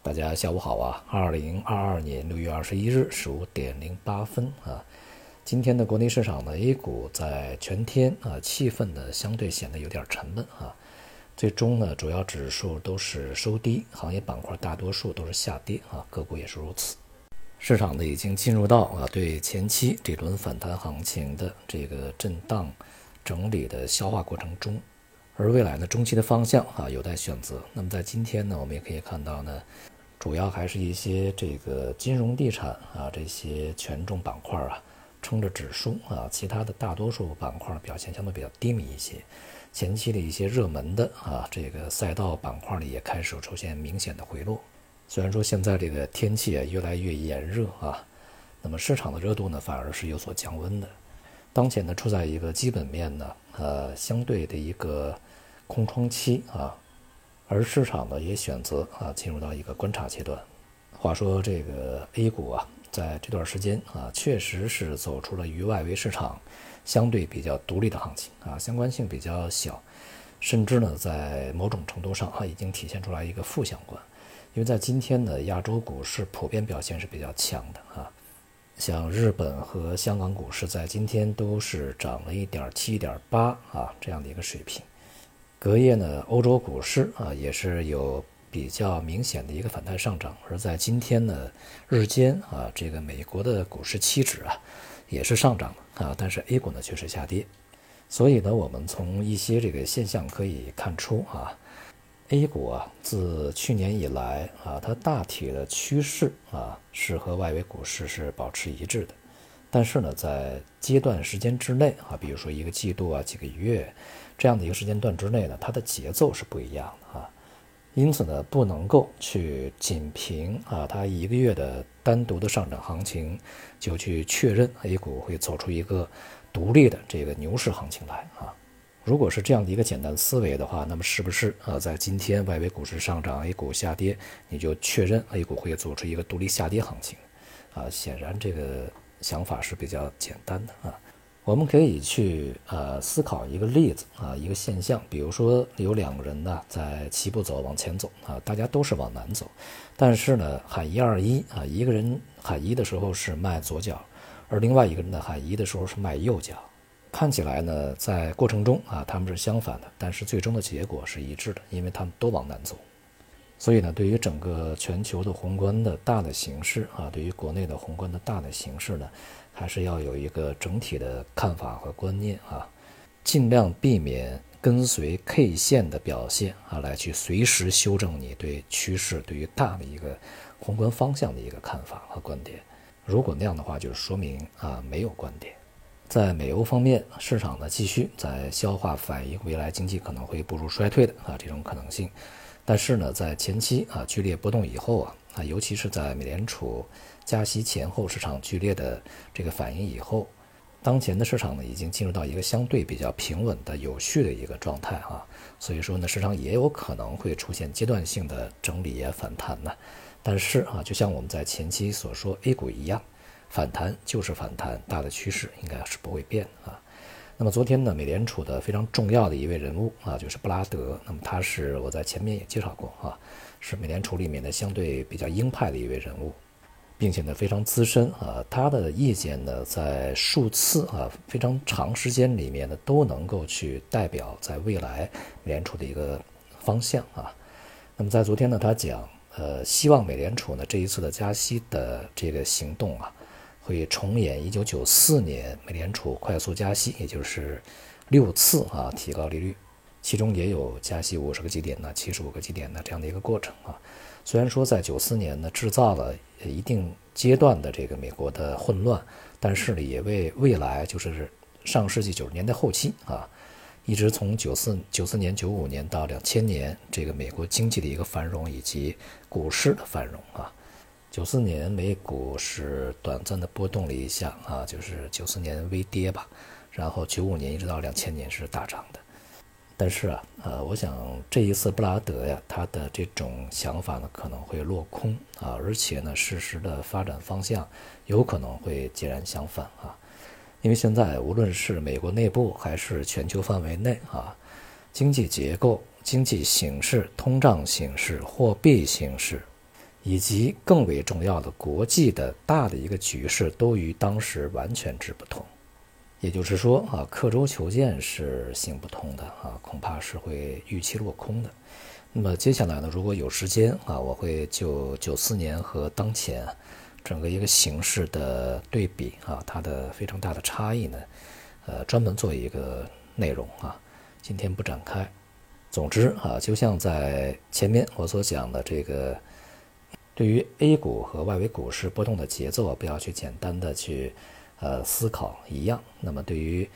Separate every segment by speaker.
Speaker 1: 大家下午好啊！二零二二年六月二十一日十五点零八分啊，今天的国内市场呢，A 股在全天啊，气氛呢相对显得有点沉闷啊。最终呢，主要指数都是收低，行业板块大多数都是下跌啊，个股也是如此。市场呢已经进入到啊，对前期这轮反弹行情的这个震荡整理的消化过程中。而未来呢，中期的方向啊有待选择。那么在今天呢，我们也可以看到呢，主要还是一些这个金融地产啊这些权重板块啊撑着指数啊，其他的大多数板块表现相对比较低迷一些。前期的一些热门的啊这个赛道板块里也开始出现明显的回落。虽然说现在这个天气啊越来越炎热啊，那么市场的热度呢反而是有所降温的。当前呢处在一个基本面呢呃相对的一个。空窗期啊，而市场呢也选择啊进入到一个观察阶段。话说这个 A 股啊，在这段时间啊，确实是走出了与外围市场相对比较独立的行情啊，相关性比较小，甚至呢在某种程度上啊已经体现出来一个负相关。因为在今天呢，亚洲股市普遍表现是比较强的啊，像日本和香港股市在今天都是涨了一点七、一点八啊这样的一个水平。隔夜呢，欧洲股市啊也是有比较明显的一个反弹上涨，而在今天呢，日间啊，这个美国的股市期指啊也是上涨的啊，但是 A 股呢却是下跌，所以呢，我们从一些这个现象可以看出啊，A 股啊自去年以来啊，它大体的趋势啊是和外围股市是保持一致的，但是呢，在阶段时间之内啊，比如说一个季度啊，几个月。这样的一个时间段之内呢，它的节奏是不一样的啊，因此呢，不能够去仅凭啊它一个月的单独的上涨行情，就去确认 A 股会走出一个独立的这个牛市行情来啊。如果是这样的一个简单思维的话，那么是不是啊在今天外围股市上涨，A 股下跌，你就确认 A 股会走出一个独立下跌行情？啊，显然这个想法是比较简单的啊。我们可以去呃思考一个例子啊，一个现象，比如说有两个人呢在齐步走往前走啊，大家都是往南走，但是呢喊一二一啊，一个人喊一的时候是迈左脚，而另外一个人呢喊一的时候是迈右脚，看起来呢在过程中啊他们是相反的，但是最终的结果是一致的，因为他们都往南走。所以呢，对于整个全球的宏观的大的形势啊，对于国内的宏观的大的形势呢。还是要有一个整体的看法和观念啊，尽量避免跟随 K 线的表现啊，来去随时修正你对趋势、对于大的一个宏观方向的一个看法和观点。如果那样的话，就是说明啊没有观点。在美欧方面，市场呢继续在消化反映未来经济可能会步入衰退的啊这种可能性。但是呢，在前期啊剧烈波动以后啊啊，尤其是在美联储。加息前后市场剧烈的这个反应以后，当前的市场呢已经进入到一个相对比较平稳的有序的一个状态啊，所以说呢市场也有可能会出现阶段性的整理也反弹呢，但是啊就像我们在前期所说 A 股一样，反弹就是反弹，大的趋势应该是不会变啊。那么昨天呢美联储的非常重要的一位人物啊就是布拉德，那么他是我在前面也介绍过啊，是美联储里面的相对比较鹰派的一位人物。并且呢，非常资深啊，他的意见呢，在数次啊非常长时间里面呢，都能够去代表在未来美联储的一个方向啊。那么在昨天呢，他讲，呃，希望美联储呢这一次的加息的这个行动啊，会重演1994年美联储快速加息，也就是六次啊提高利率，其中也有加息五十个基点呢、七十五个基点的这样的一个过程啊。虽然说在九四年呢制造了一定阶段的这个美国的混乱，但是呢也为未来就是上世纪九十年代后期啊，一直从九四九四年九五年到两千年这个美国经济的一个繁荣以及股市的繁荣啊，九四年美股是短暂的波动了一下啊，就是九四年微跌吧，然后九五年一直到两千年是大涨的。但是啊，呃，我想这一次布拉德呀，他的这种想法呢可能会落空啊，而且呢，事实的发展方向有可能会截然相反啊，因为现在无论是美国内部还是全球范围内啊，经济结构、经济形势、通胀形势、货币形势，以及更为重要的国际的大的一个局势都与当时完全之不同。也就是说啊，刻舟求剑是行不通的啊，恐怕是会预期落空的。那么接下来呢，如果有时间啊，我会就九四年和当前整个一个形势的对比啊，它的非常大的差异呢，呃，专门做一个内容啊，今天不展开。总之啊，就像在前面我所讲的这个，对于 A 股和外围股市波动的节奏，不要去简单的去呃思考一样。那么对于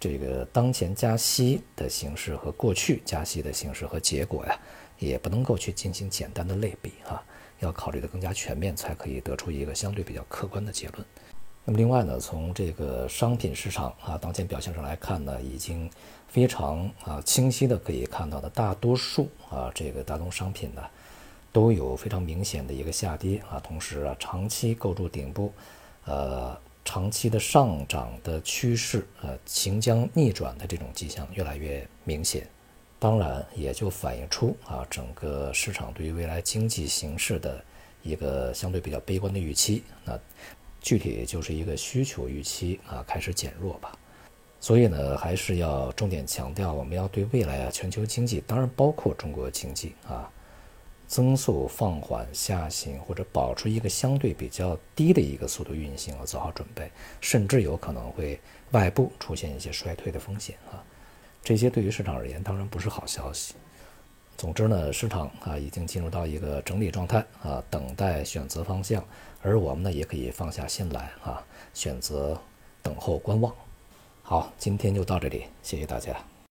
Speaker 1: 这个当前加息的形式和过去加息的形式和结果呀，也不能够去进行简单的类比啊，要考虑的更加全面，才可以得出一个相对比较客观的结论。那么另外呢，从这个商品市场啊当前表现上来看呢，已经非常啊清晰的可以看到的，大多数啊这个大宗商品呢都有非常明显的一个下跌啊，同时啊长期构筑顶部，呃。长期的上涨的趋势，呃，行将逆转的这种迹象越来越明显，当然也就反映出啊，整个市场对于未来经济形势的一个相对比较悲观的预期。那具体就是一个需求预期啊开始减弱吧。所以呢，还是要重点强调，我们要对未来啊全球经济，当然包括中国经济啊。增速放缓、下行，或者保持一个相对比较低的一个速度运行，要做好准备，甚至有可能会外部出现一些衰退的风险啊。这些对于市场而言，当然不是好消息。总之呢，市场啊已经进入到一个整理状态啊，等待选择方向，而我们呢也可以放下心来啊，选择等候观望。好，今天就到这里，谢谢大家。